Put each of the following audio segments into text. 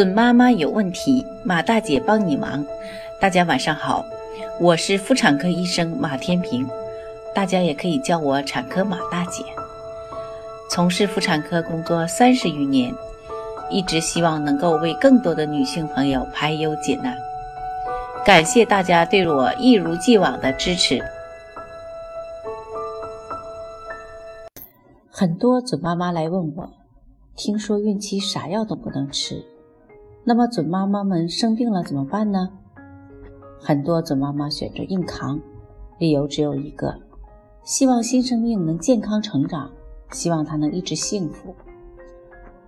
准妈妈有问题，马大姐帮你忙。大家晚上好，我是妇产科医生马天平，大家也可以叫我产科马大姐。从事妇产科工作三十余年，一直希望能够为更多的女性朋友排忧解难。感谢大家对我一如既往的支持。很多准妈妈来问我，听说孕期啥药都不能吃。那么准妈妈们生病了怎么办呢？很多准妈妈选择硬扛，理由只有一个：希望新生命能健康成长，希望她能一直幸福。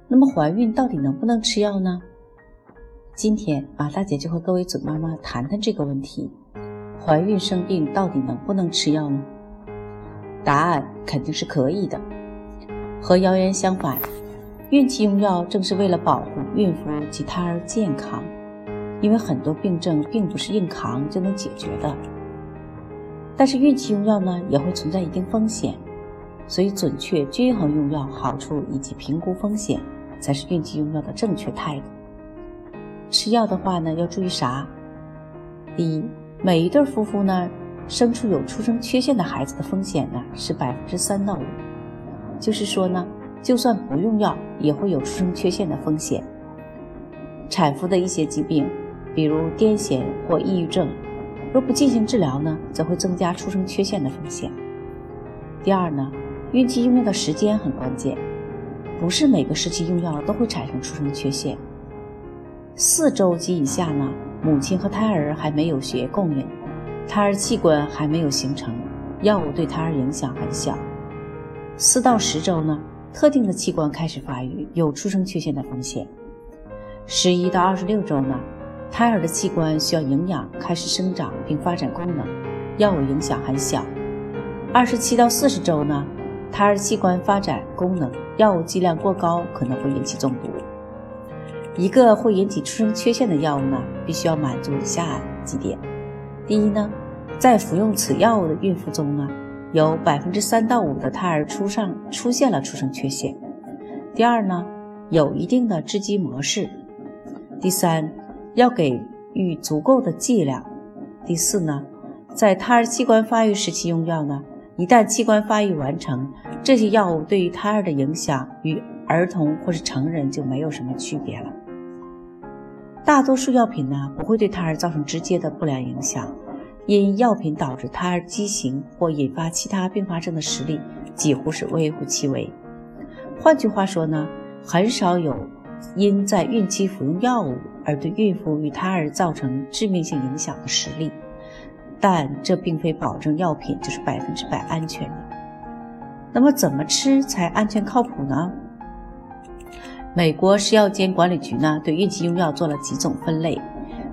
那么怀孕到底能不能吃药呢？今天马大姐就和各位准妈妈谈谈这个问题：怀孕生病到底能不能吃药呢？答案肯定是可以的。和谣言相反。孕期用药正是为了保护孕妇及胎儿健康，因为很多病症并不是硬扛就能解决的。但是孕期用药呢，也会存在一定风险，所以准确均衡用药好处以及评估风险，才是孕期用药的正确态度。吃药的话呢，要注意啥？第一，每一对夫妇呢，生出有出生缺陷的孩子的风险呢是百分之三到五，就是说呢。就算不用药，也会有出生缺陷的风险。产妇的一些疾病，比如癫痫或抑郁症，若不进行治疗呢，则会增加出生缺陷的风险。第二呢，孕期用药的时间很关键，不是每个时期用药都会产生出生缺陷。四周及以下呢，母亲和胎儿还没有血液供应，胎儿器官还没有形成，药物对胎儿影响很小。四到十周呢？特定的器官开始发育，有出生缺陷的风险。十一到二十六周呢，胎儿的器官需要营养，开始生长并发展功能，药物影响很小。二十七到四十周呢，胎儿器官发展功能，药物剂量过高可能会引起中毒。一个会引起出生缺陷的药物呢，必须要满足以下几点：第一呢，在服用此药物的孕妇中呢。有百分之三到五的胎儿出上出现了出生缺陷。第二呢，有一定的制剂模式。第三，要给予足够的剂量。第四呢，在胎儿器官发育时期用药呢，一旦器官发育完成，这些药物对于胎儿的影响与儿童或是成人就没有什么区别了。大多数药品呢，不会对胎儿造成直接的不良影响。因药品导致胎儿畸形或引发其他并发症的实例几乎是微乎其微。换句话说呢，很少有因在孕期服用药物而对孕妇与胎儿造成致命性影响的实例。但这并非保证药品就是百分之百安全的。那么怎么吃才安全靠谱呢？美国食药监管理局呢对孕期用药做了几种分类，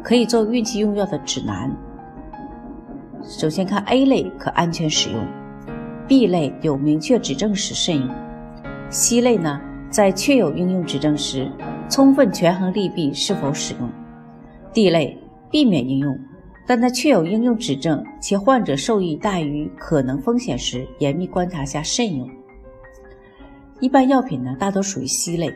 可以做孕期用药的指南。首先看 A 类可安全使用，B 类有明确指证时慎用，C 类呢在确有应用指证时，充分权衡利弊是否使用，D 类避免应用，但在确有应用指证且患者受益大于可能风险时，严密观察下慎用。一般药品呢大多属于 C 类，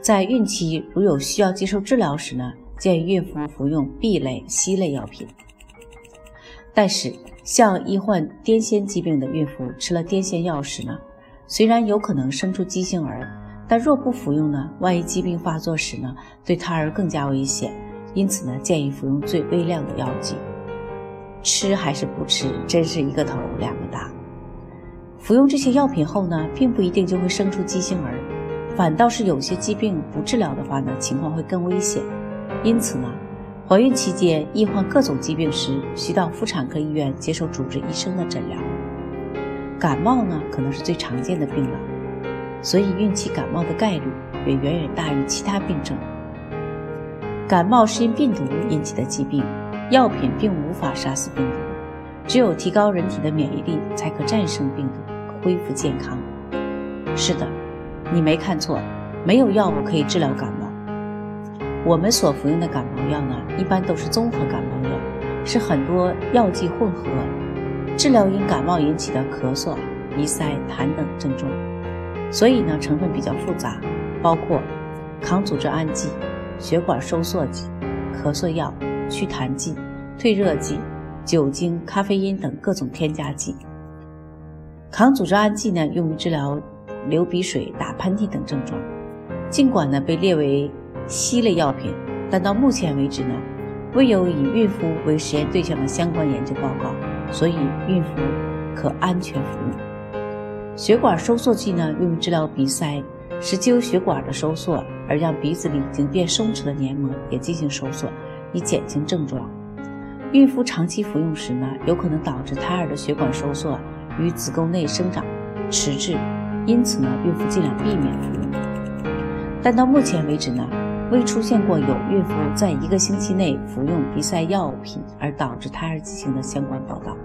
在孕期如有需要接受治疗时呢，建议孕妇服用 B 类、C 类药品。但是，像易患癫痫疾病的孕妇吃了癫痫药时呢，虽然有可能生出畸形儿，但若不服用呢，万一疾病发作时呢，对胎儿更加危险。因此呢，建议服用最微量的药剂。吃还是不吃，真是一个头两个大。服用这些药品后呢，并不一定就会生出畸形儿，反倒是有些疾病不治疗的话呢，情况会更危险。因此呢。怀孕期间易患各种疾病时，需到妇产科医院接受主治医生的诊疗。感冒呢，可能是最常见的病了，所以孕期感冒的概率也远远大于其他病症。感冒是因病毒引起的疾病，药品并无法杀死病毒，只有提高人体的免疫力，才可战胜病毒，恢复健康。是的，你没看错，没有药物可以治疗感冒。我们所服用的感冒药呢，一般都是综合感冒药，是很多药剂混合，治疗因感冒引起的咳嗽、鼻塞、痰等症状。所以呢，成分比较复杂，包括抗组织胺剂、血管收缩剂、咳嗽药、祛痰剂、退热剂、酒精、咖啡因等各种添加剂。抗组织胺剂呢，用于治疗流鼻水、打喷嚏等症状。尽管呢被列为硒类药品，但到目前为止呢，未有以孕妇为实验对象的相关研究报告，所以孕妇可安全服用。血管收缩剂呢，用于治疗鼻塞。使旧血管的收缩，而让鼻子里已经变松弛的黏膜也进行收缩，以减轻症状。孕妇长期服用时呢，有可能导致胎儿的血管收缩与子宫内生长迟滞，因此呢，孕妇尽量避免服用。但到目前为止呢，未出现过有孕妇在一个星期内服用鼻塞药品而导致胎儿畸形的相关报道。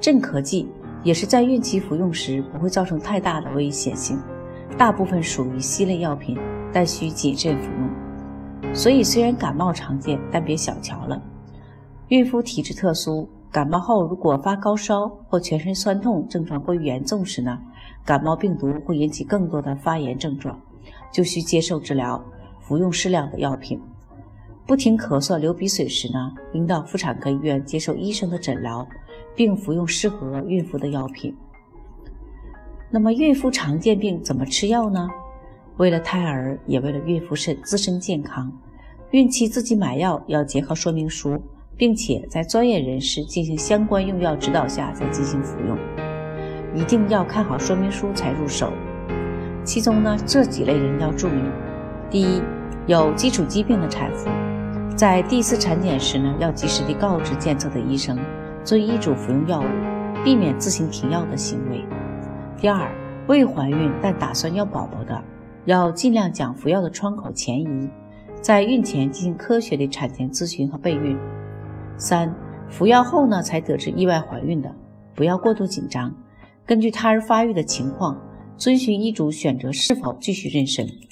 镇咳剂也是在孕期服用时不会造成太大的危险性。大部分属于硒类药品，但需谨慎服用。所以，虽然感冒常见，但别小瞧了。孕妇体质特殊，感冒后如果发高烧或全身酸痛，症状过于严重时呢，感冒病毒会引起更多的发炎症状，就需接受治疗，服用适量的药品。不停咳嗽、流鼻水时呢，应到妇产科医院接受医生的诊疗，并服用适合孕妇的药品。那么孕妇常见病怎么吃药呢？为了胎儿，也为了孕妇身自身健康，孕期自己买药要结合说明书，并且在专业人士进行相关用药指导下再进行服用。一定要看好说明书才入手。其中呢，这几类人要注意：第一，有基础疾病的产妇，在第一次产检时呢，要及时地告知监测的医生，遵医嘱服用药物，避免自行停药的行为。第二，未怀孕但打算要宝宝的，要尽量将服药的窗口前移，在孕前进行科学的产前咨询和备孕。三，服药后呢才得知意外怀孕的，不要过度紧张，根据胎儿发育的情况，遵循医嘱选择是否继续妊娠。